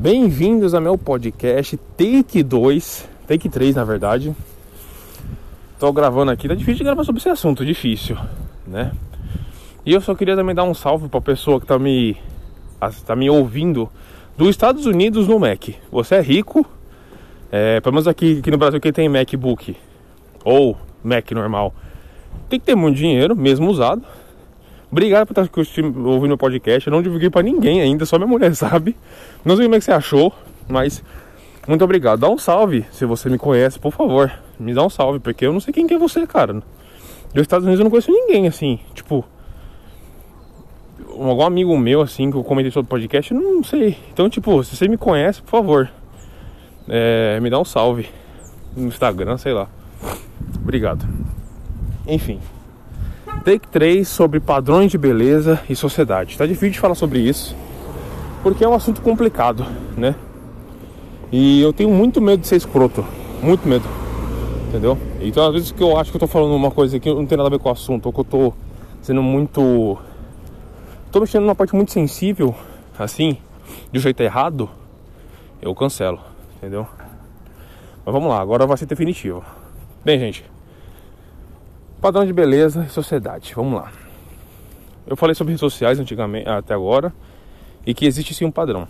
Bem-vindos ao meu podcast Take 2, Take 3 na verdade. Tô gravando aqui, tá difícil de gravar sobre esse assunto, difícil, né? E eu só queria também dar um salve pra pessoa que tá me, tá me ouvindo dos Estados Unidos no Mac. Você é rico, é, pelo menos aqui, aqui no Brasil quem tem MacBook ou Mac normal tem que ter muito dinheiro, mesmo usado. Obrigado por estar ouvindo o podcast. Eu não divulguei para ninguém ainda, só minha mulher sabe. Não sei como é que você achou, mas muito obrigado. Dá um salve se você me conhece, por favor. Me dá um salve, porque eu não sei quem que é você, cara. Dos Estados Unidos eu não conheço ninguém, assim, tipo. Algum amigo meu, assim, que eu comentei sobre o podcast, eu não sei. Então, tipo, se você me conhece, por favor, é, me dá um salve no Instagram, sei lá. Obrigado. Enfim. Take 3 sobre padrões de beleza e sociedade. Tá difícil de falar sobre isso, porque é um assunto complicado, né? E eu tenho muito medo de ser escroto, muito medo, entendeu? Então às vezes que eu acho que eu tô falando uma coisa que não tem nada a ver com o assunto, ou que eu tô sendo muito. tô mexendo numa parte muito sensível, assim, de um jeito errado, eu cancelo, entendeu? Mas vamos lá, agora vai ser definitivo. Bem, gente. Padrão de beleza e sociedade. Vamos lá. Eu falei sobre redes sociais antigamente, até agora, e que existe sim um padrão,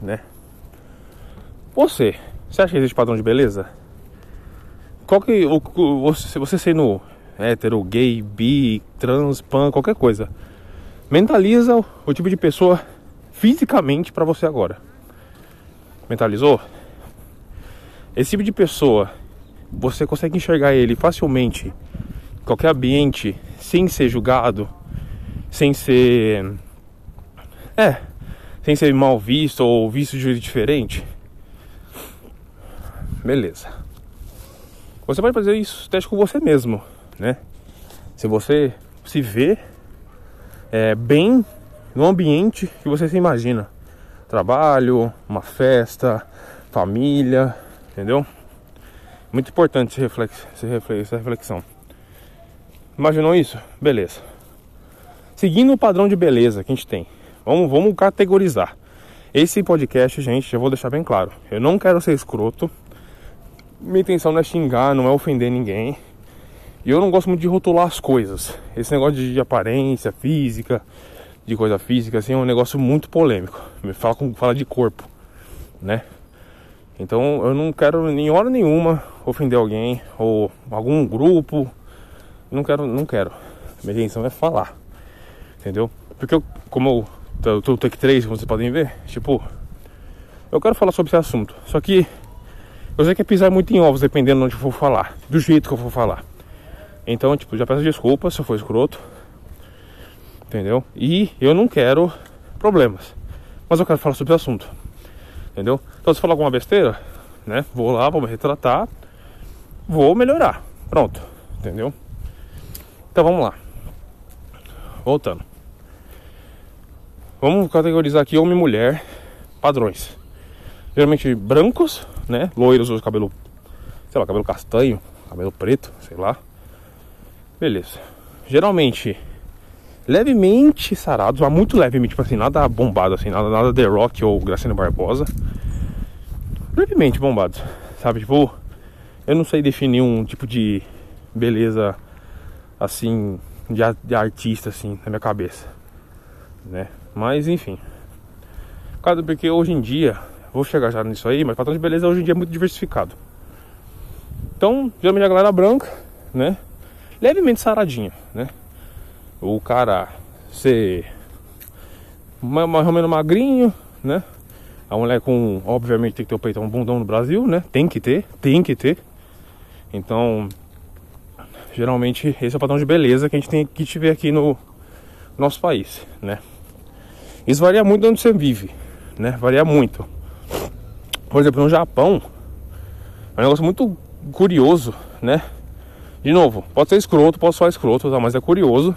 né? Você, você acha que existe padrão de beleza? Qual que o, você, você sendo hétero, gay, bi, trans, pan, qualquer coisa, mentaliza o, o tipo de pessoa fisicamente para você agora. Mentalizou? Esse tipo de pessoa, você consegue enxergar ele facilmente qualquer ambiente sem ser julgado, sem ser. É, sem ser mal visto ou visto de jeito diferente. Beleza. Você pode fazer isso teste com você mesmo, né? Se você se vê é, bem no ambiente que você se imagina. Trabalho, uma festa, família, entendeu? Muito importante esse reflex, essa reflexão. Imaginou isso? Beleza. Seguindo o padrão de beleza que a gente tem, vamos, vamos categorizar. Esse podcast, gente, já vou deixar bem claro. Eu não quero ser escroto. Minha intenção não é xingar, não é ofender ninguém. E eu não gosto muito de rotular as coisas. Esse negócio de aparência física, de coisa física, assim, é um negócio muito polêmico. Me fala, com, fala de corpo, né? Então eu não quero em hora nenhuma ofender alguém ou algum grupo não quero, não quero. Minha intenção é falar. Entendeu? Porque eu, como eu tô take 3, como vocês podem ver, tipo, eu quero falar sobre esse assunto. Só que eu sei que é pisar muito em ovos dependendo de onde eu for falar, do jeito que eu for falar. Então, tipo, já peço desculpas se eu for escroto. Entendeu? E eu não quero problemas. Mas eu quero falar sobre o assunto. Entendeu? Então se falar alguma besteira, né? Vou lá, vou me retratar, vou melhorar. Pronto. Entendeu? Então vamos lá. Voltando. Vamos categorizar aqui homem e mulher padrões. Geralmente brancos, né? Loiros ou cabelo, sei lá, cabelo castanho, cabelo preto, sei lá. Beleza. Geralmente levemente sarados, mas muito levemente, tipo assim, nada bombado assim, nada, nada The Rock ou Graciano Barbosa. Levemente bombados, sabe? Tipo, eu não sei definir um tipo de beleza assim de, de artista assim na minha cabeça, né? Mas enfim, porque hoje em dia vou chegar já nisso aí, mas padrão de beleza hoje em dia é muito diversificado. Então, geralmente a galera branca, né? Levemente saradinha, né? O cara ser mais ou menos magrinho, né? A mulher com, obviamente, tem que ter o peito um bundão no Brasil, né? Tem que ter, tem que ter. Então, Geralmente esse é o padrão de beleza que a gente tem que te ver aqui no nosso país, né? Isso varia muito de onde você vive, né? Varia muito. Por exemplo, no Japão, é um negócio muito curioso, né? De novo, pode ser escroto, pode ser escroto, tá? mas é curioso.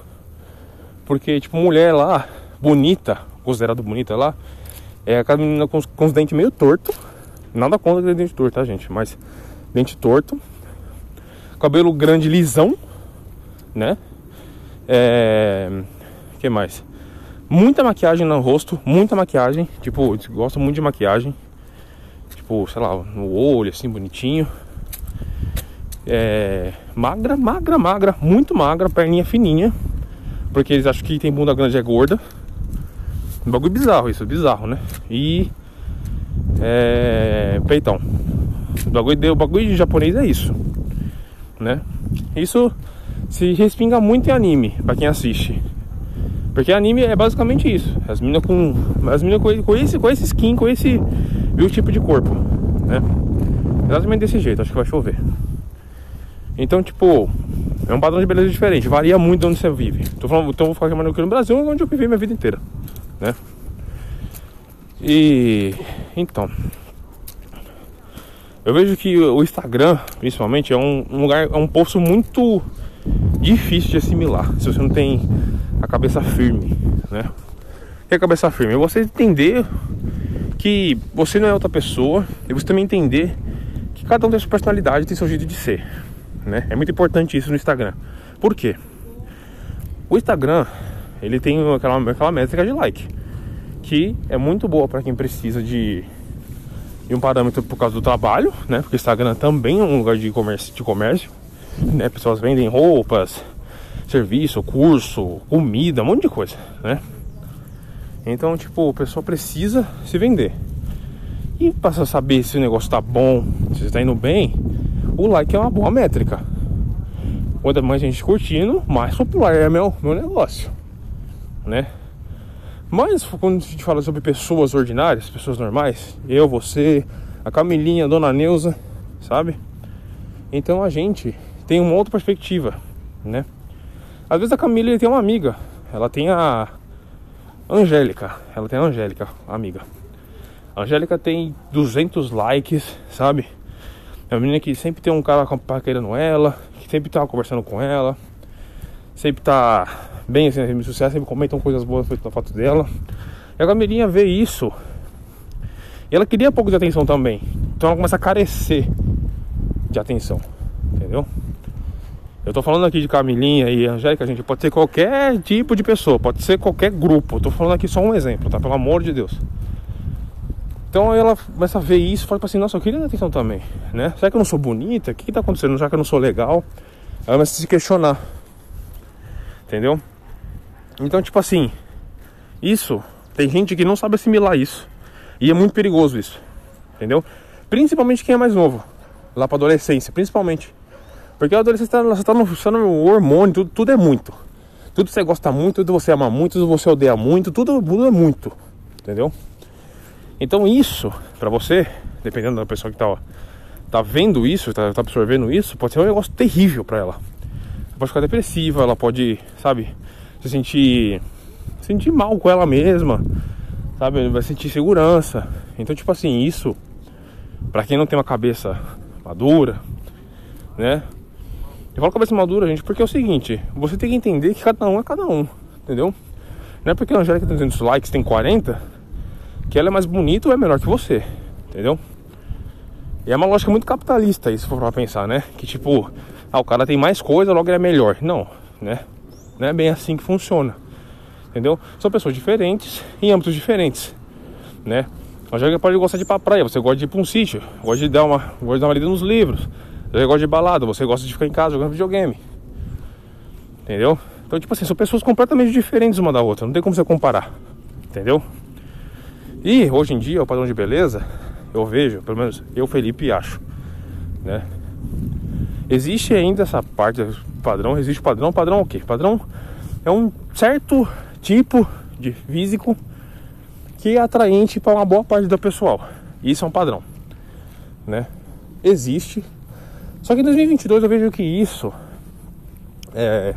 Porque, tipo, mulher lá, bonita, considerada bonita lá, é aquela menina com, com os dentes meio torto. Nada contra dente torto, tá, gente? Mas dente torto cabelo grande lisão, né? É... que mais? Muita maquiagem no rosto, muita maquiagem. Tipo, gosto muito de maquiagem. tipo, sei lá, no olho, assim, bonitinho. É, magra, magra, magra, muito magra, perninha fininha. Porque eles acham que tem bunda grande é gorda. Um bagulho bizarro isso, bizarro, né? E. É. Peitão. O bagulho, o bagulho de japonês é isso, né? Isso se respinga muito em anime, pra quem assiste. Porque anime é basicamente isso. As meninas com. As meninas com, com, esse, com esse skin, com esse tipo de corpo. Né? Exatamente desse jeito, acho que vai chover. Então, tipo, é um padrão de beleza diferente, varia muito de onde você vive. Tô falando, então vou ficar aqui no Brasil, onde eu vivi minha vida inteira, né? E então, eu vejo que o Instagram, principalmente, é um, lugar, é um poço muito difícil de assimilar se você não tem a cabeça firme, né? Que é a cabeça firme? É você entender que você não é outra pessoa e você também entender que cada um tem sua personalidade, tem seu jeito de ser, né? É muito importante isso no Instagram. Por quê? O Instagram, ele tem aquela, aquela métrica de like, que é muito boa para quem precisa de, de um parâmetro por causa do trabalho, né? Porque o Instagram também é um lugar de comércio, de comércio né? Pessoas vendem roupas, serviço, curso, comida, um monte de coisa, né? Então, tipo, o pessoal precisa se vender. E para saber se o negócio tá bom, se está indo bem, o like é uma boa métrica. Quanto mais gente curtindo, mais popular é meu, meu negócio, né? Mas quando a gente fala sobre pessoas ordinárias, pessoas normais, eu, você, a Camilinha, a Dona Neuza, sabe? Então a gente tem uma outra perspectiva, né? Às vezes a Camila tem uma amiga, ela tem a Angélica, ela tem a Angélica, amiga. A Angélica tem 200 likes, sabe? É uma menina que sempre tem um cara paquerando ela, que sempre tá conversando com ela, sempre tá bem assim nas redes sociais, sempre comentam coisas boas na foto dela. E a Camilinha vê isso e ela queria um pouco de atenção também. Então ela começa a carecer de atenção, entendeu? Eu tô falando aqui de Camilinha e Angélica, gente, pode ser qualquer tipo de pessoa, pode ser qualquer grupo. Eu tô falando aqui só um exemplo, tá? Pelo amor de Deus. Então ela começa a ver isso e fala assim, nossa, eu queria atenção também, né? Será que eu não sou bonita? O que, que tá acontecendo? Será que eu não sou legal? Ela começa a se questionar. Entendeu? Então, tipo assim, isso, tem gente que não sabe assimilar isso. E é muito perigoso isso. Entendeu? Principalmente quem é mais novo. Lá pra adolescência, principalmente. Porque a adolescência você tá, no, tá no hormônio, tudo, tudo é muito. Tudo você gosta muito, tudo você ama muito, tudo você odeia muito, tudo, tudo é muito. Entendeu? Então isso, pra você, dependendo da pessoa que tá, tá vendo isso, tá, tá absorvendo isso, pode ser um negócio terrível pra ela. Ela pode ficar depressiva, ela pode, sabe, se sentir, sentir mal com ela mesma, sabe, vai sentir segurança. Então, tipo assim, isso, pra quem não tem uma cabeça madura, né? Eu falo cabeça madura, gente, porque é o seguinte, você tem que entender que cada um é cada um, entendeu? Não é porque a Angélica tem 200 likes, tem 40, que ela é mais bonita ou é melhor que você, entendeu? E é uma lógica muito capitalista isso, se for pra pensar, né? Que tipo, ah, o cara tem mais coisa, logo ele é melhor. Não, né? Não é bem assim que funciona, entendeu? São pessoas diferentes, em âmbitos diferentes, né? A Angélica pode gostar de ir pra praia, você gosta de ir pra um sítio, gosta de dar uma, gosta de dar uma lida nos livros você gosta de balada, você gosta de ficar em casa jogando videogame. Entendeu? Então, tipo assim, são pessoas completamente diferentes uma da outra, não tem como você comparar. Entendeu? E hoje em dia, o padrão de beleza, eu vejo, pelo menos eu, Felipe, acho, né? Existe ainda essa parte padrão, existe padrão, padrão é o quê? Padrão é um certo tipo de físico que é atraente para uma boa parte do pessoal. Isso é um padrão, né? Existe só que em 2022 eu vejo que isso, é,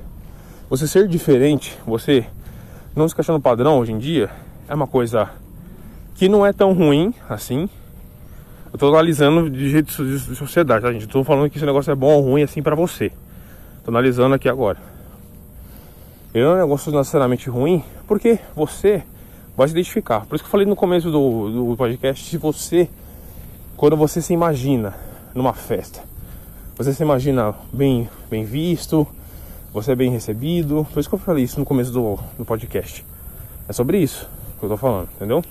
você ser diferente, você não se encaixar no padrão hoje em dia, é uma coisa que não é tão ruim assim. Eu tô analisando de jeito de sociedade, tá, gente? Eu tô falando que esse negócio é bom ou ruim assim para você. Tô analisando aqui agora. Ele não é um negócio necessariamente ruim, porque você vai se identificar. Por isso que eu falei no começo do, do podcast, se você, quando você se imagina numa festa, você se imagina bem, bem visto, você é bem recebido. Por isso que eu falei isso no começo do, do podcast. É sobre isso que eu tô falando, entendeu?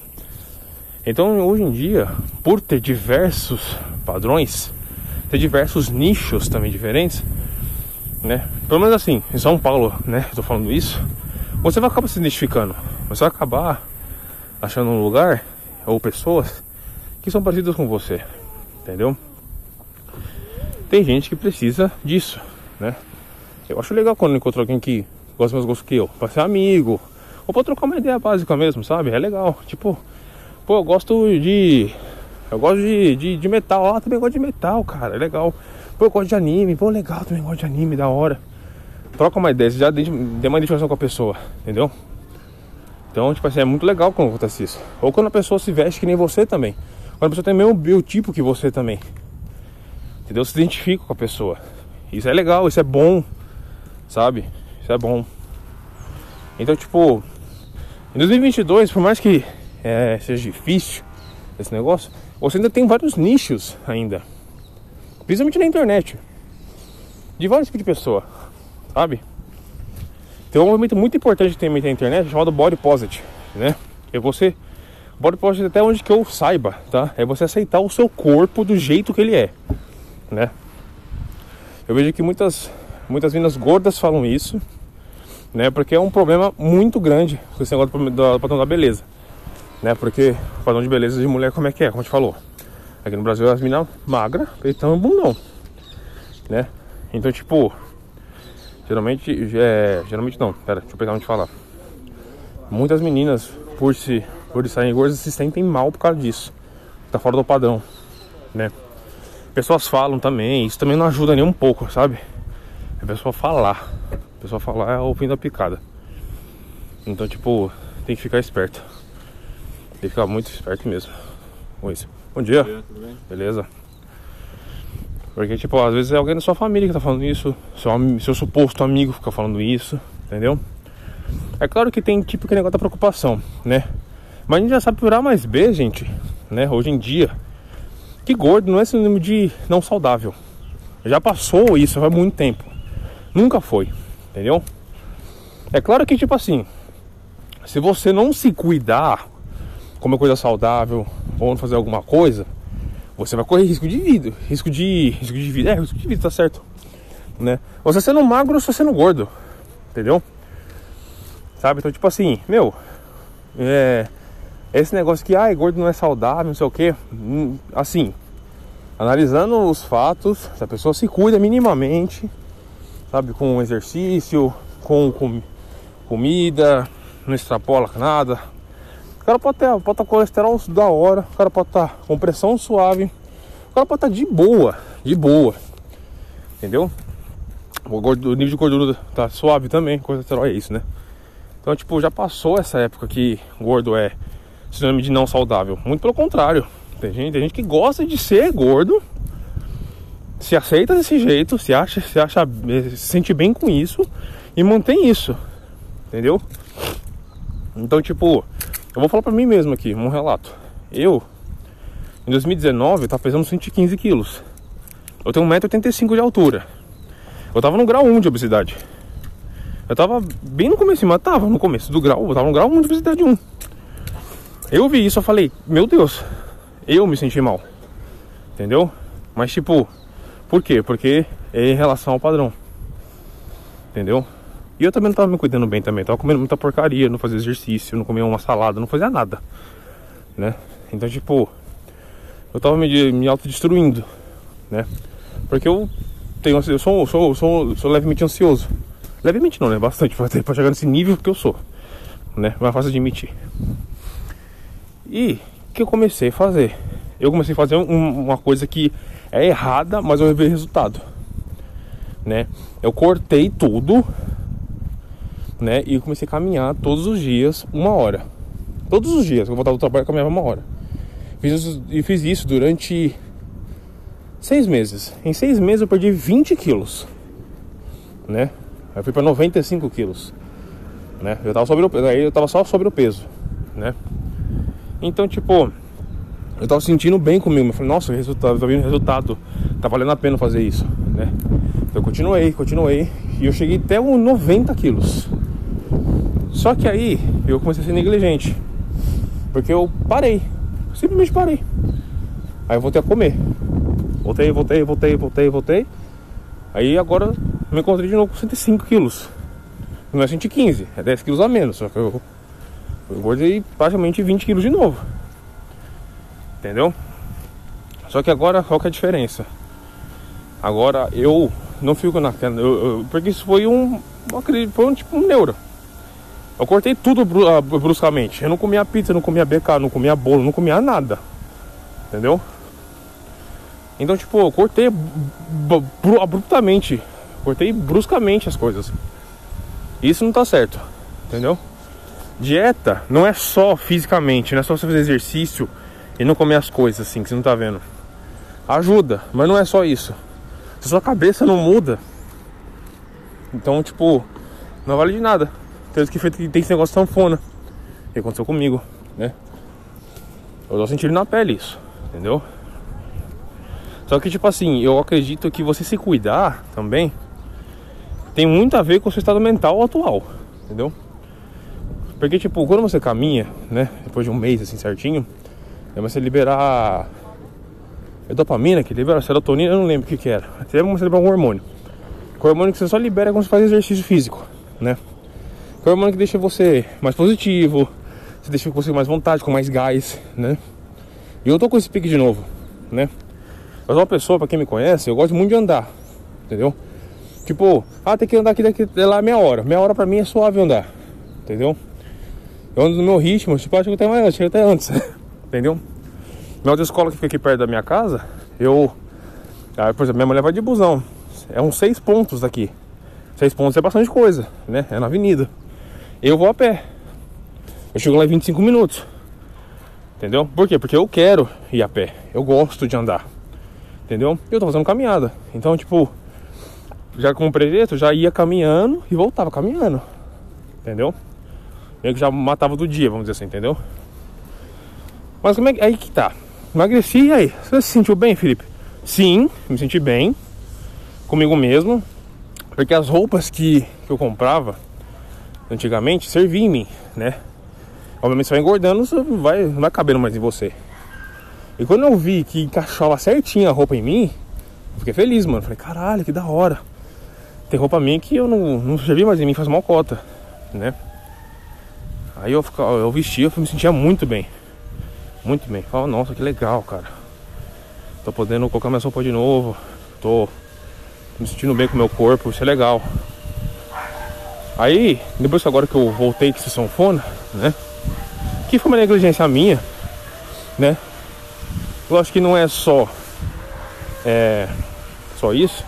Então, hoje em dia, por ter diversos padrões, ter diversos nichos também diferentes, né? Pelo menos assim, em São Paulo, né? Estou falando isso. Você vai acabar se identificando. Você vai acabar achando um lugar ou pessoas que são parecidas com você, entendeu? Tem gente que precisa disso, né? Eu acho legal quando encontro alguém que gosta dos meus gostos que eu, pra ser amigo, ou pra trocar uma ideia básica mesmo, sabe? É legal. Tipo, pô, eu gosto de. Eu gosto de, de, de metal. Ah, também gosto de metal, cara. É legal. Pô, eu gosto de anime. Pô, legal, também gosto de anime, da hora. Troca uma ideia, já tem uma identificação com a pessoa, entendeu? Então, tipo assim, é muito legal quando acontece isso. Ou quando a pessoa se veste que nem você também. Quando a pessoa tem o mesmo biotipo que você também. Entendeu? Se identifica com a pessoa. Isso é legal, isso é bom. Sabe? Isso é bom. Então, tipo, em 2022, por mais que é, seja difícil esse negócio, você ainda tem vários nichos ainda. Principalmente na internet. De vários tipos de pessoa. Sabe? Tem um movimento muito importante que tem na internet chamado Body Positive, né? É você Body positive até onde que eu saiba, tá? É você aceitar o seu corpo do jeito que ele é, né? Eu vejo que muitas muitas meninas gordas falam isso, né? Porque é um problema muito grande com esse negócio do padrão da beleza, né? Porque o padrão de beleza de mulher como é que é, como a gente falou. Aqui no Brasil as meninas magras, peitão e bundão, né? Então, tipo, geralmente, é, geralmente não, pera, deixa eu pegar onde falar. Muitas meninas, por se por estarem gordas se sentem mal por causa disso. Tá fora do padrão, né? Pessoas falam também, isso também não ajuda nem um pouco, sabe? A pessoa falar. A pessoa falar é o fim da picada. Então, tipo, tem que ficar esperto. Tem que ficar muito esperto mesmo com isso. Bom dia. Bom dia tudo bem? Beleza? Porque, tipo, às vezes é alguém da sua família que tá falando isso, seu, seu suposto amigo fica falando isso, entendeu? É claro que tem tipo que negócio da preocupação, né? Mas a gente já sabe por A mais B, gente, né? Hoje em dia, que gordo não é sinônimo de não saudável. Já passou isso há muito tempo. Nunca foi, entendeu? É claro que, tipo assim, se você não se cuidar, comer coisa saudável ou fazer alguma coisa, você vai correr risco de vida. Risco de. Risco de vida. É, risco de vida, tá certo. Né? Você sendo magro ou você sendo gordo. Entendeu? Sabe? Então, tipo assim, meu. É. Esse negócio que, ai, gordo não é saudável, não sei o que. Hum, assim, analisando os fatos, se a pessoa se cuida minimamente, sabe, com exercício, com, com comida, não extrapola nada. Cara pode ter, pode estar colesterol da hora, o cara pode estar com pressão suave, o cara pode estar de boa, de boa. Entendeu? O nível de gordura tá suave também, colesterol é isso, né? Então, tipo, já passou essa época que gordo é sinônimo de não saudável. Muito pelo contrário. Tem gente, tem gente que gosta de ser gordo, se aceita desse jeito, se acha, se acha, se sente bem com isso e mantém isso. Entendeu? Então, tipo, eu vou falar pra mim mesmo aqui, um relato. Eu, em 2019, eu tava pesando 115 quilos. Eu tenho 1,85m de altura. Eu tava no grau 1 de obesidade. Eu tava bem no começo, mas tava no começo do grau, eu tava no grau 1 de obesidade 1. Eu vi isso, eu falei, meu Deus, eu me senti mal. Entendeu? Mas tipo, por quê? Porque é em relação ao padrão. Entendeu? E eu também não tava me cuidando bem também. Tava comendo muita porcaria, não fazia exercício, não comia uma salada, não fazia nada. Né? Então, tipo, eu tava me, me autodestruindo, né? Porque eu tenho, eu sou, sou, sou, sou levemente ansioso. Levemente não, né? Bastante pra chegar nesse nível que eu sou, né? Mas é fácil admitir. E o que eu comecei a fazer? Eu comecei a fazer um, uma coisa que é errada, mas eu vi resultado. Né? Eu cortei tudo, né? E comecei a caminhar todos os dias, uma hora. Todos os dias eu voltava do trabalho, eu caminhava uma hora. Fiz e fiz isso durante seis meses. Em seis meses eu perdi 20 quilos, né? Eu fui para 95 quilos, né? Eu tava sobre o, aí eu tava só sobre o peso, né? Então, tipo, eu tava sentindo bem comigo. Eu falei, nossa, resultado, tá vindo resultado, tá valendo a pena fazer isso, né? Então, eu continuei, continuei. E eu cheguei até uns 90 quilos. Só que aí eu comecei a ser negligente. Porque eu parei. Simplesmente parei. Aí eu voltei a comer. Voltei, voltei, voltei, voltei, voltei. Aí agora me encontrei de novo com 105 quilos. Não é 115, é 10 quilos a menos. Só que eu, eu praticamente 20 quilos de novo. Entendeu? Só que agora qual que é a diferença? Agora eu não fico naquela. Eu, eu, porque isso foi um. Foi um tipo um neuro. Eu cortei tudo ah, bruscamente. Eu não comia pizza, não comia BK, não comia bolo, não comia nada. Entendeu? Então, tipo, eu cortei abruptamente. Cortei bruscamente as coisas. Isso não tá certo. Entendeu? Dieta não é só fisicamente, não é só você fazer exercício e não comer as coisas assim que você não tá vendo. Ajuda, mas não é só isso. Sua cabeça não muda, então, tipo, não vale de nada. Tanto que tem esse negócio sanfona. Que aconteceu comigo, né? Eu tô sentindo na pele isso, entendeu? Só que, tipo assim, eu acredito que você se cuidar também tem muito a ver com o seu estado mental atual, entendeu? Porque, tipo, quando você caminha, né? Depois de um mês, assim, certinho, é você liberar é dopamina que libera serotonina, eu não lembro o que que era. Você liberar um hormônio. O hormônio que você só libera quando você faz exercício físico, né? O hormônio que deixa você mais positivo, você deixa você mais vontade, com mais gás, né? E eu tô com esse pique de novo, né? Eu sou uma pessoa, pra quem me conhece, eu gosto muito de andar, entendeu? Tipo, ah, tem que andar aqui daqui lá meia hora. Meia hora pra mim é suave andar, entendeu? Eu ando no meu ritmo, tipo, acho que até mais, até antes, entendeu? Na outra escola que fica aqui perto da minha casa, eu. Ah, por exemplo, minha mulher vai de busão. É uns seis pontos daqui. Seis pontos é bastante coisa, né? É na avenida. Eu vou a pé. Eu chego lá em 25 minutos. Entendeu? Por quê? Porque eu quero ir a pé. Eu gosto de andar. Entendeu? Eu tô fazendo caminhada. Então, tipo, já comprei preto, já ia caminhando e voltava caminhando. Entendeu? Eu que já matava do dia, vamos dizer assim, entendeu? Mas como é que. Aí que tá. Emagreci e aí? Você se sentiu bem, Felipe? Sim, me senti bem comigo mesmo. Porque as roupas que, que eu comprava antigamente serviam em mim, né? Obviamente você vai engordando, você vai, não vai cabendo mais em você. E quando eu vi que encaixava certinho a roupa em mim, fiquei feliz, mano. Falei, caralho, que da hora. Tem roupa minha que eu não, não servi mais em mim, faz mal cota, né? Aí eu, eu vestia, eu me sentia muito bem. Muito bem. Fala, nossa, que legal, cara. Tô podendo colocar minha sopa de novo. Tô me sentindo bem com o meu corpo, isso é legal. Aí, depois que agora que eu voltei com esse sanfona, né? Que foi uma negligência minha, né? Acho que não é só é, só isso.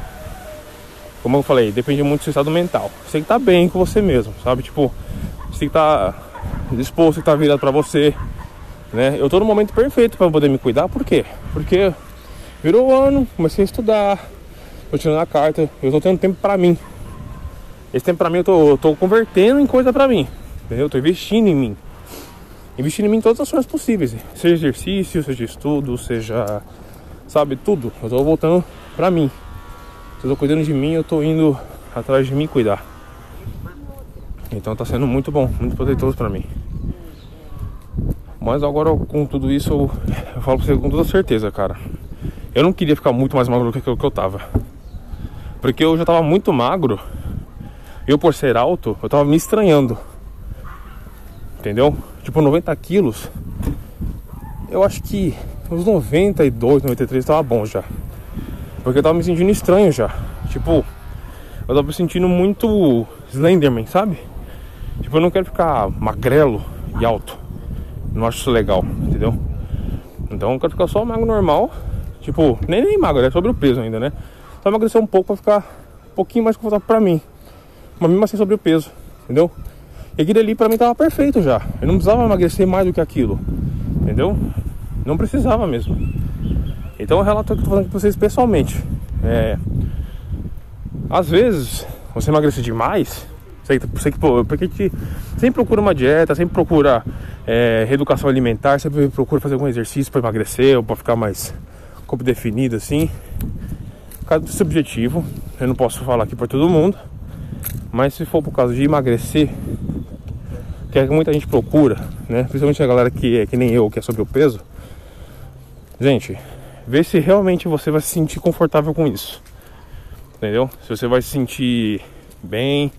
Como eu falei, depende muito do seu estado mental. Você tem que estar tá bem com você mesmo, sabe? Tipo, você tem que estar tá disposto, tem que estar tá virado pra você né? Eu tô no momento perfeito para poder me cuidar, por quê? Porque virou o ano, comecei a estudar, tô tirando a carta, eu tô tendo tempo para mim. Esse tempo para mim eu tô, eu tô convertendo em coisa para mim, entendeu? Eu tô investindo em mim. Investindo em mim em todas as formas possíveis, seja exercício, seja estudo, seja, sabe, tudo. Eu tô voltando para mim. Eu tô cuidando de mim, eu tô indo atrás de mim cuidar. Então tá sendo muito bom, muito proteitoso para mim. Mas agora com tudo isso eu, eu falo pra você com toda certeza, cara. Eu não queria ficar muito mais magro do que, eu tava. Porque eu já tava muito magro. Eu por ser alto, eu tava me estranhando. Entendeu? Tipo, 90 quilos. Eu acho que uns 92, 93 tava bom já. Porque eu tava me sentindo estranho já. Tipo, eu tava me sentindo muito Slenderman, sabe? Tipo, eu não quero ficar magrelo e alto. Não acho isso legal, entendeu? Então eu quero ficar só magro normal. Tipo, nem, nem magro, é sobre o peso ainda, né? Só emagrecer um pouco pra ficar um pouquinho mais confortável pra mim. Mas mesmo assim sobre o peso, entendeu? E aquilo ali pra mim tava perfeito já. Eu não precisava emagrecer mais do que aquilo. Entendeu? Não precisava mesmo. Então o relato que eu tô falando com vocês pessoalmente. É. Às vezes, você emagrece demais, que, porque a gente sempre procura uma dieta, sempre procura é, reeducação alimentar, sempre procura fazer algum exercício para emagrecer ou para ficar mais corpo definido assim. Cada desse objetivo, eu não posso falar aqui para todo mundo, mas se for por causa de emagrecer, que é que muita gente procura, né? Principalmente a galera que é que nem eu, que é sobre o peso, Gente, vê se realmente você vai se sentir confortável com isso. Entendeu? Se você vai se sentir bem,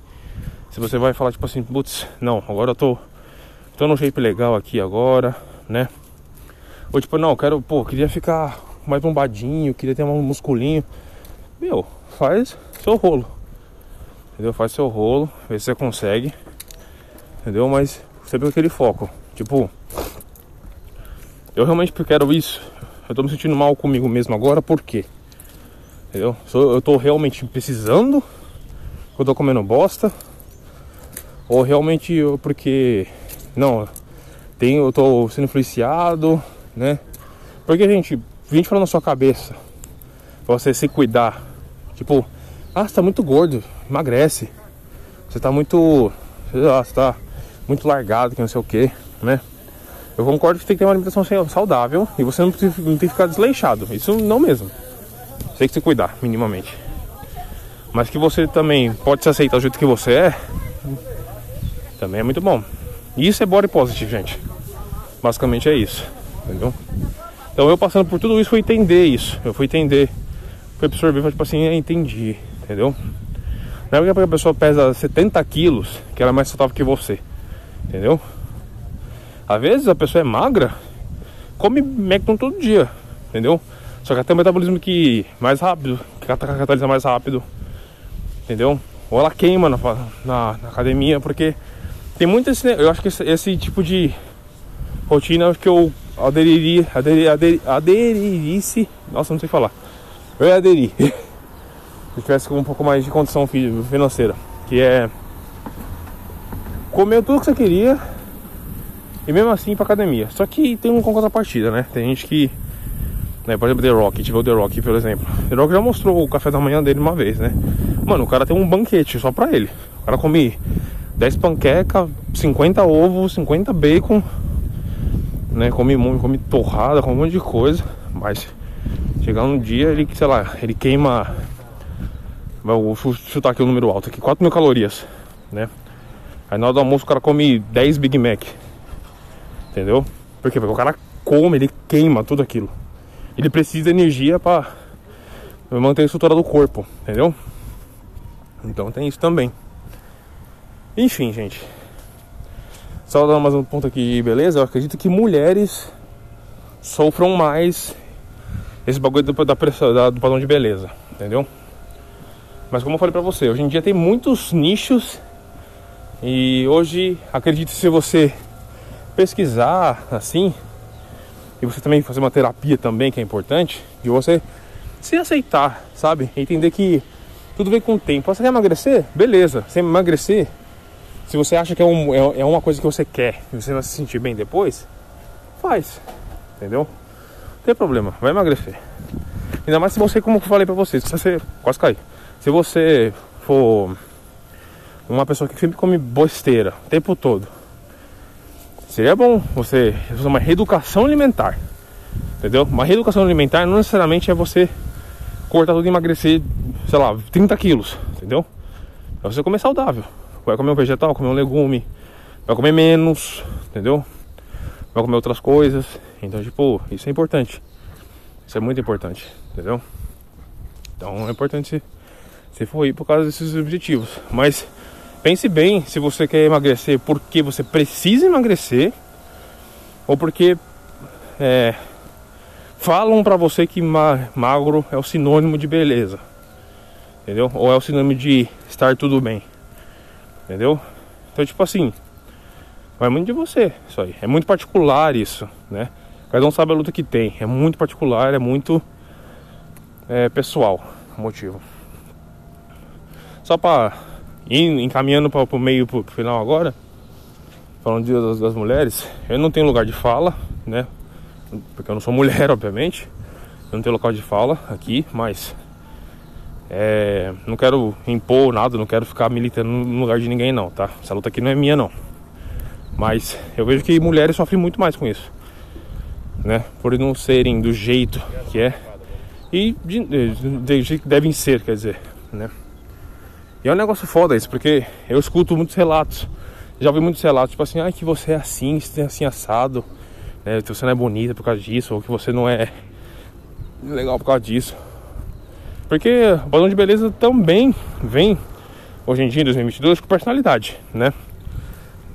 se você vai falar tipo assim, putz, não, agora eu tô tô no shape legal aqui agora, né? Ou tipo, não, quero, pô, queria ficar mais bombadinho, queria ter um musculinho. Meu, faz seu rolo. Entendeu? Faz seu rolo, vê se você consegue. Entendeu? Mas sempre com aquele foco. Tipo, eu realmente quero isso. Eu tô me sentindo mal comigo mesmo agora, por quê? Entendeu? Eu tô realmente precisando, eu tô comendo bosta, ou realmente porque não, tem, eu tô sendo influenciado, né? Porque, gente, 20 falando na sua cabeça, pra você se cuidar, tipo, ah, você tá muito gordo, emagrece. Você tá muito, sei lá, você tá muito largado, que não sei o que, né? Eu concordo que tem que ter uma alimentação saudável e você não, não tem que ficar desleixado. Isso não mesmo. Você tem que se cuidar, minimamente. Mas que você também pode se aceitar do jeito que você é, também é muito bom. Isso é body positive, gente. Basicamente é isso, entendeu? Então eu passando por tudo isso fui entender isso. Eu fui entender, fui absorver, tipo assim, eu entendi, entendeu? Não é porque a pessoa pesa 70 quilos que ela é mais saudável que você, entendeu? Às vezes a pessoa é magra, come McDonald's todo dia, entendeu? Só que ela tem um metabolismo que mais rápido, que catalisa mais rápido, entendeu? Ou ela queima na, na, na academia, porque tem muito esse. Eu acho que esse, esse tipo de rotina que eu aderiria. Aderir, aderir. Nossa, não sei falar. Eu ia aderir. Se tivesse com um pouco mais de condição financeira. Que é. Comer tudo que você queria. E mesmo assim ir pra academia. Só que tem um contrapartida, né? Tem gente que. Né, por exemplo, The Rock, tive o The Rock, por exemplo. The Rock já mostrou o café da manhã dele uma vez, né? Mano, o cara tem um banquete só pra ele. O cara come 10 panquecas, 50 ovos, 50 bacon, né? Come, come torrada, come um monte de coisa. Mas chegar um dia, ele, sei lá, ele queima. Vou chutar aqui o número alto aqui, 4 mil calorias, né? Aí na hora do almoço o cara come 10 Big Mac. Entendeu? Por quê? Porque o cara come, ele queima tudo aquilo. Ele precisa de energia para manter a estrutura do corpo, entendeu? Então tem isso também. Enfim, gente. Só dar mais um ponto aqui, beleza? Eu acredito que mulheres sofram mais esse bagulho da da, do padrão de beleza, entendeu? Mas como eu falei pra você, hoje em dia tem muitos nichos e hoje acredito se você pesquisar assim e você também fazer uma terapia também que é importante, de você se aceitar, sabe? Entender que tudo vem com o tempo. Você quer emagrecer? Beleza. Você emagrecer, se você acha que é, um, é, é uma coisa que você quer e você vai se sentir bem depois, faz. Entendeu? Não tem problema, vai emagrecer. Ainda mais se você, como eu falei pra você, se você. Quase cair. Se você for uma pessoa que sempre come bosteira o tempo todo, seria bom você fazer uma reeducação alimentar. Entendeu? Uma reeducação alimentar não necessariamente é você cortar tudo e emagrecer, sei lá, 30 quilos, entendeu? É você comer saudável. Vai comer um vegetal, comer um legume, vai comer menos, entendeu? Vai comer outras coisas. Então, tipo, isso é importante. Isso é muito importante, entendeu? Então é importante se for ir por causa desses objetivos. Mas pense bem se você quer emagrecer porque você precisa emagrecer ou porque é, falam para você que magro é o sinônimo de beleza, entendeu? Ou é o sinônimo de estar tudo bem. Entendeu? Então, tipo assim, vai muito de você isso aí. É muito particular isso, né? Cada um sabe a luta que tem. É muito particular, é muito é, pessoal o motivo. Só pra ir encaminhando para o meio pro final agora, falando de das, das mulheres, eu não tenho lugar de fala, né? Porque eu não sou mulher, obviamente. Eu não tenho local de fala aqui, mas é, não quero impor nada, não quero ficar militando no lugar de ninguém não, tá? Essa luta aqui não é minha não. Mas eu vejo que mulheres sofrem muito mais com isso. Né? Por não serem do jeito que é. E de, de, jeito que devem ser, quer dizer, né? E é um negócio foda isso, porque eu escuto muitos relatos. Já ouvi muitos relatos, tipo assim, ah, que você é assim, você é assim assado, né? Que você não é bonita por causa disso, ou que você não é legal por causa disso. Porque o padrão de beleza também vem, hoje em dia, em 2022, com personalidade, né?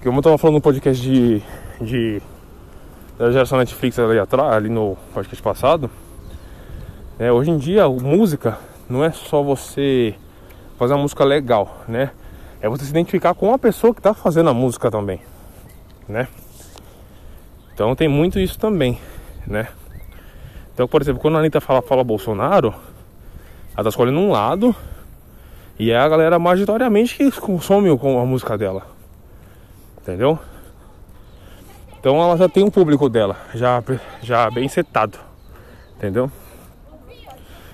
Como eu tava falando no podcast de, de da geração Netflix ali atrás, ali no podcast passado, é, hoje em dia, música não é só você fazer uma música legal, né? É você se identificar com a pessoa que está fazendo a música também, né? Então tem muito isso também, né? Então, por exemplo, quando a Anitta fala, fala Bolsonaro, ela tá escolhendo um lado e é a galera majoritariamente que consome com a música dela. Entendeu? Então ela já tem um público dela, já, já bem setado. Entendeu?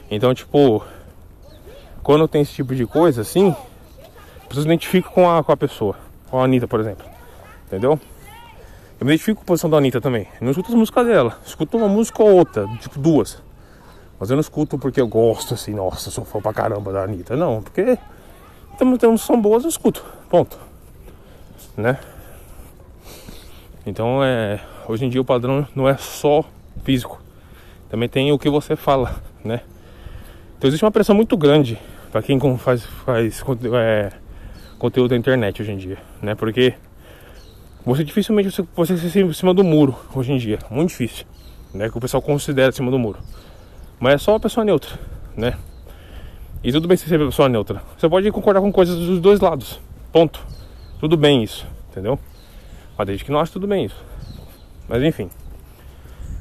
Então, tipo, quando tem esse tipo de coisa assim, pessoa se identifica com a, com a pessoa. Com a Anitta, por exemplo. Entendeu? Eu me identifico com a posição da Anitta também. Eu não escuto as músicas dela. Escuto uma música ou outra, tipo duas. Mas eu não escuto porque eu gosto, assim, nossa, sou fã pra caramba da Anitta. Não, porque temos, temos são boas, eu escuto. Ponto. Né? Então é. Hoje em dia o padrão não é só físico. Também tem o que você fala, né? Então existe uma pressão muito grande para quem faz, faz é, conteúdo na internet hoje em dia, né? Porque você dificilmente você, você se cima do muro hoje em dia, muito difícil, né? Que o pessoal considera em cima do muro. Mas é só uma pessoa neutra, né? E tudo bem ser uma pessoa neutra. Você pode concordar com coisas dos dois lados. Ponto. Tudo bem isso, entendeu? Mas desde que acha tudo bem isso. Mas enfim.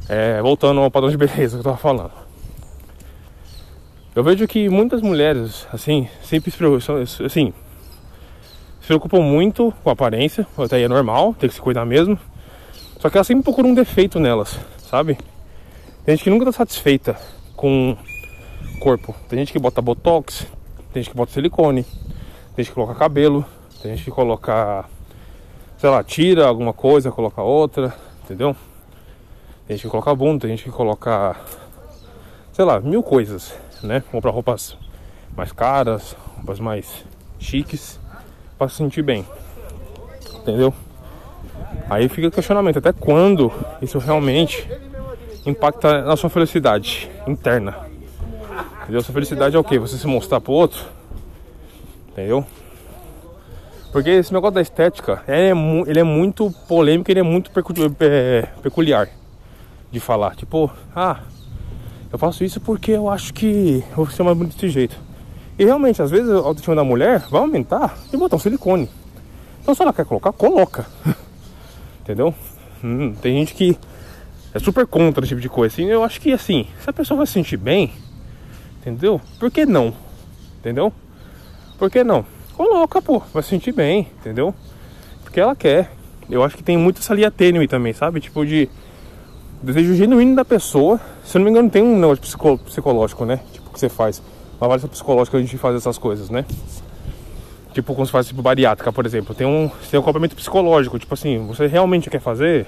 É, voltando ao padrão de beleza que eu tava falando. Eu vejo que muitas mulheres, assim, sempre se assim, se preocupam muito com a aparência, até aí é normal, tem que se cuidar mesmo. Só que elas sempre procuram um defeito nelas, sabe? Tem gente que nunca tá satisfeita com corpo. Tem gente que bota botox, tem gente que bota silicone, tem gente que coloca cabelo, tem gente que coloca, sei lá, tira alguma coisa, coloca outra, entendeu? Tem gente que coloca bunda, tem gente que coloca, sei lá, mil coisas né? Comprar roupas mais caras, roupas mais chiques, para se sentir bem. Entendeu? Aí fica o questionamento, até quando isso realmente impacta na sua felicidade interna? Entendeu? Sua felicidade é o que? Você se mostrar pro outro? Entendeu? Porque esse negócio da estética, é, ele é muito polêmico, ele é muito é, peculiar de falar. Tipo, ah, eu faço isso porque eu acho que eu vou ser mais bonito desse jeito. E realmente, às vezes a autoestima da mulher vai aumentar e botar um silicone. Então se ela quer colocar, coloca. Entendeu? Hum, tem gente que é super contra esse tipo de coisa. Assim, eu acho que assim, se a pessoa vai se sentir bem, entendeu? Por que não? Entendeu? Por que não? Coloca, pô, vai se sentir bem, entendeu? Porque ela quer. Eu acho que tem muito essa linha tênue também, sabe? Tipo de desejo genuíno da pessoa. Se eu não me engano, tem um negócio psicológico, né? Tipo, que você faz. Uma avaliação psicológica a gente faz essas coisas, né? Tipo, quando você faz tipo bariátrica, por exemplo, tem um, tem um acompanhamento psicológico. Tipo assim, você realmente quer fazer?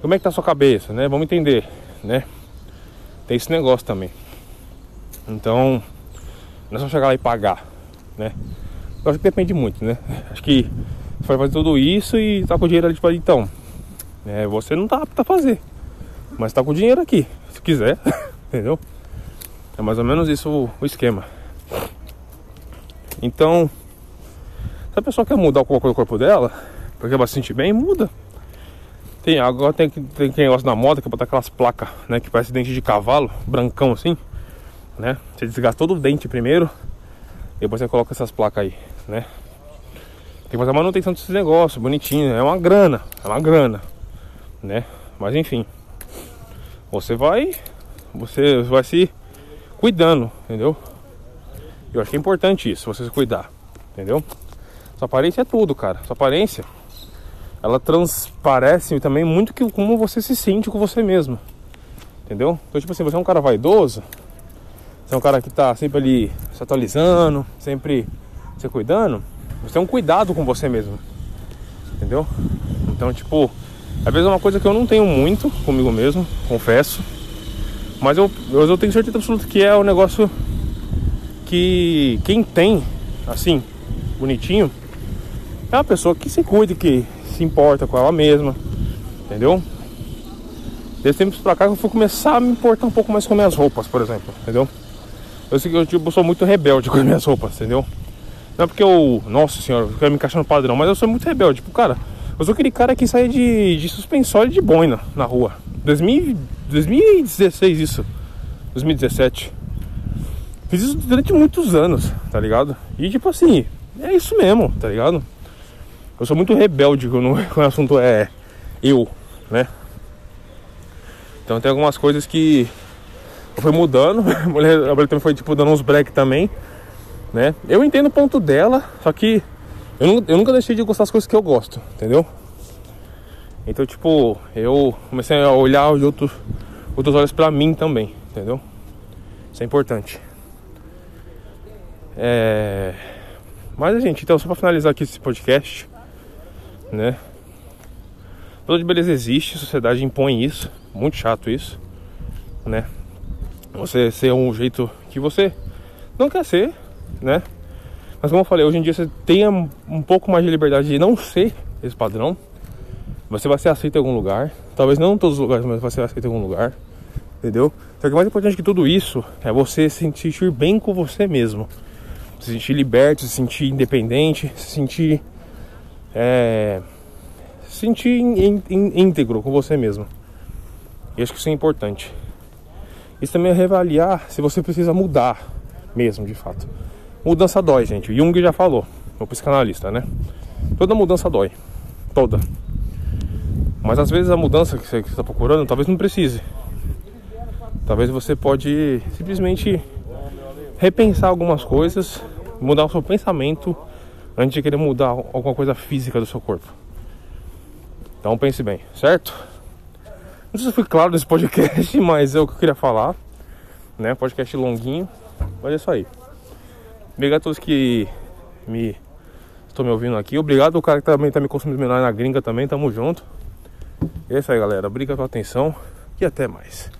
Como é que tá a sua cabeça, né? Vamos entender, né? Tem esse negócio também. Então, não é só chegar lá e pagar, né? Eu acho que depende muito, né? Acho que você vai fazer tudo isso e tá com o dinheiro ali, tipo, então, é, você não tá apto a fazer. Mas tá com dinheiro aqui, se quiser, entendeu? É mais ou menos isso o, o esquema. Então, se a pessoa quer mudar alguma coisa corpo dela, porque ela se sentir bem, muda. Tem, agora tem, tem aquele negócio na moda que é botar aquelas placas, né? Que parece dente de cavalo, brancão assim, né? Você desgasta todo o dente primeiro, depois você coloca essas placas aí, né? Tem que fazer a manutenção desses negócios, bonitinho, é uma grana, é uma grana, né? Mas enfim. Você vai. Você vai se cuidando, entendeu? Eu acho que é importante isso, você se cuidar, entendeu? Sua aparência é tudo, cara. Sua aparência ela transparece também muito que como você se sente com você mesmo. Entendeu? Então, tipo assim, você é um cara vaidoso, você é um cara que tá sempre ali se atualizando, sempre se cuidando, você tem um cuidado com você mesmo. Entendeu? Então, tipo, às vezes é uma coisa que eu não tenho muito comigo mesmo, confesso. Mas eu, eu tenho certeza absoluta que é um negócio que quem tem, assim, bonitinho, é uma pessoa que se cuida, que se importa com ela mesma, entendeu? Desde tempos pra cá eu fui começar a me importar um pouco mais com minhas roupas, por exemplo, entendeu? Eu sei que eu tipo, sou muito rebelde com as minhas roupas, entendeu? Não é porque eu, nossa senhora, eu quero me encaixar no padrão, mas eu sou muito rebelde. Tipo, cara, eu sou aquele cara que sai de, de suspensório de boina na rua. 2000, 2016 isso. 2017. Fiz isso durante muitos anos, tá ligado? E tipo assim, é isso mesmo, tá ligado? Eu sou muito rebelde quando, quando o assunto é eu, né? Então tem algumas coisas que fui mudando. A mulher, a mulher também foi tipo dando uns break também, né? Eu entendo o ponto dela, só que eu, eu nunca deixei de gostar das coisas que eu gosto, entendeu? Então, tipo, eu comecei a olhar de outros, outros olhos pra mim também, entendeu? Isso é importante. É... Mas, gente, então, só pra finalizar aqui esse podcast, né? De beleza existe, a sociedade impõe isso, muito chato isso, né? Você ser um jeito que você não quer ser, né? Mas como eu falei, hoje em dia você tem um pouco mais de liberdade de não ser esse padrão. Você vai ser aceito em algum lugar. Talvez não em todos os lugares, mas vai ser aceito em algum lugar. Entendeu? Só que o mais importante que tudo isso é você se sentir bem com você mesmo. Se sentir liberto, se sentir independente, se sentir. É, se sentir íntegro com você mesmo. E acho que isso é importante. Isso também é reavaliar se você precisa mudar mesmo, de fato. Mudança dói, gente. Jung já falou, o psicanalista, né? Toda mudança dói. Toda. Mas às vezes a mudança que você está procurando talvez não precise. Talvez você pode simplesmente repensar algumas coisas, mudar o seu pensamento antes de querer mudar alguma coisa física do seu corpo. Então pense bem, certo? Não sei se foi claro nesse podcast, mas é o que eu queria falar. Né? Podcast longuinho, mas é isso aí. Obrigado a todos que me estão me ouvindo aqui. Obrigado ao cara que também tá me consumindo na gringa também. Tamo junto. É isso aí, galera. Obrigado pela atenção e até mais.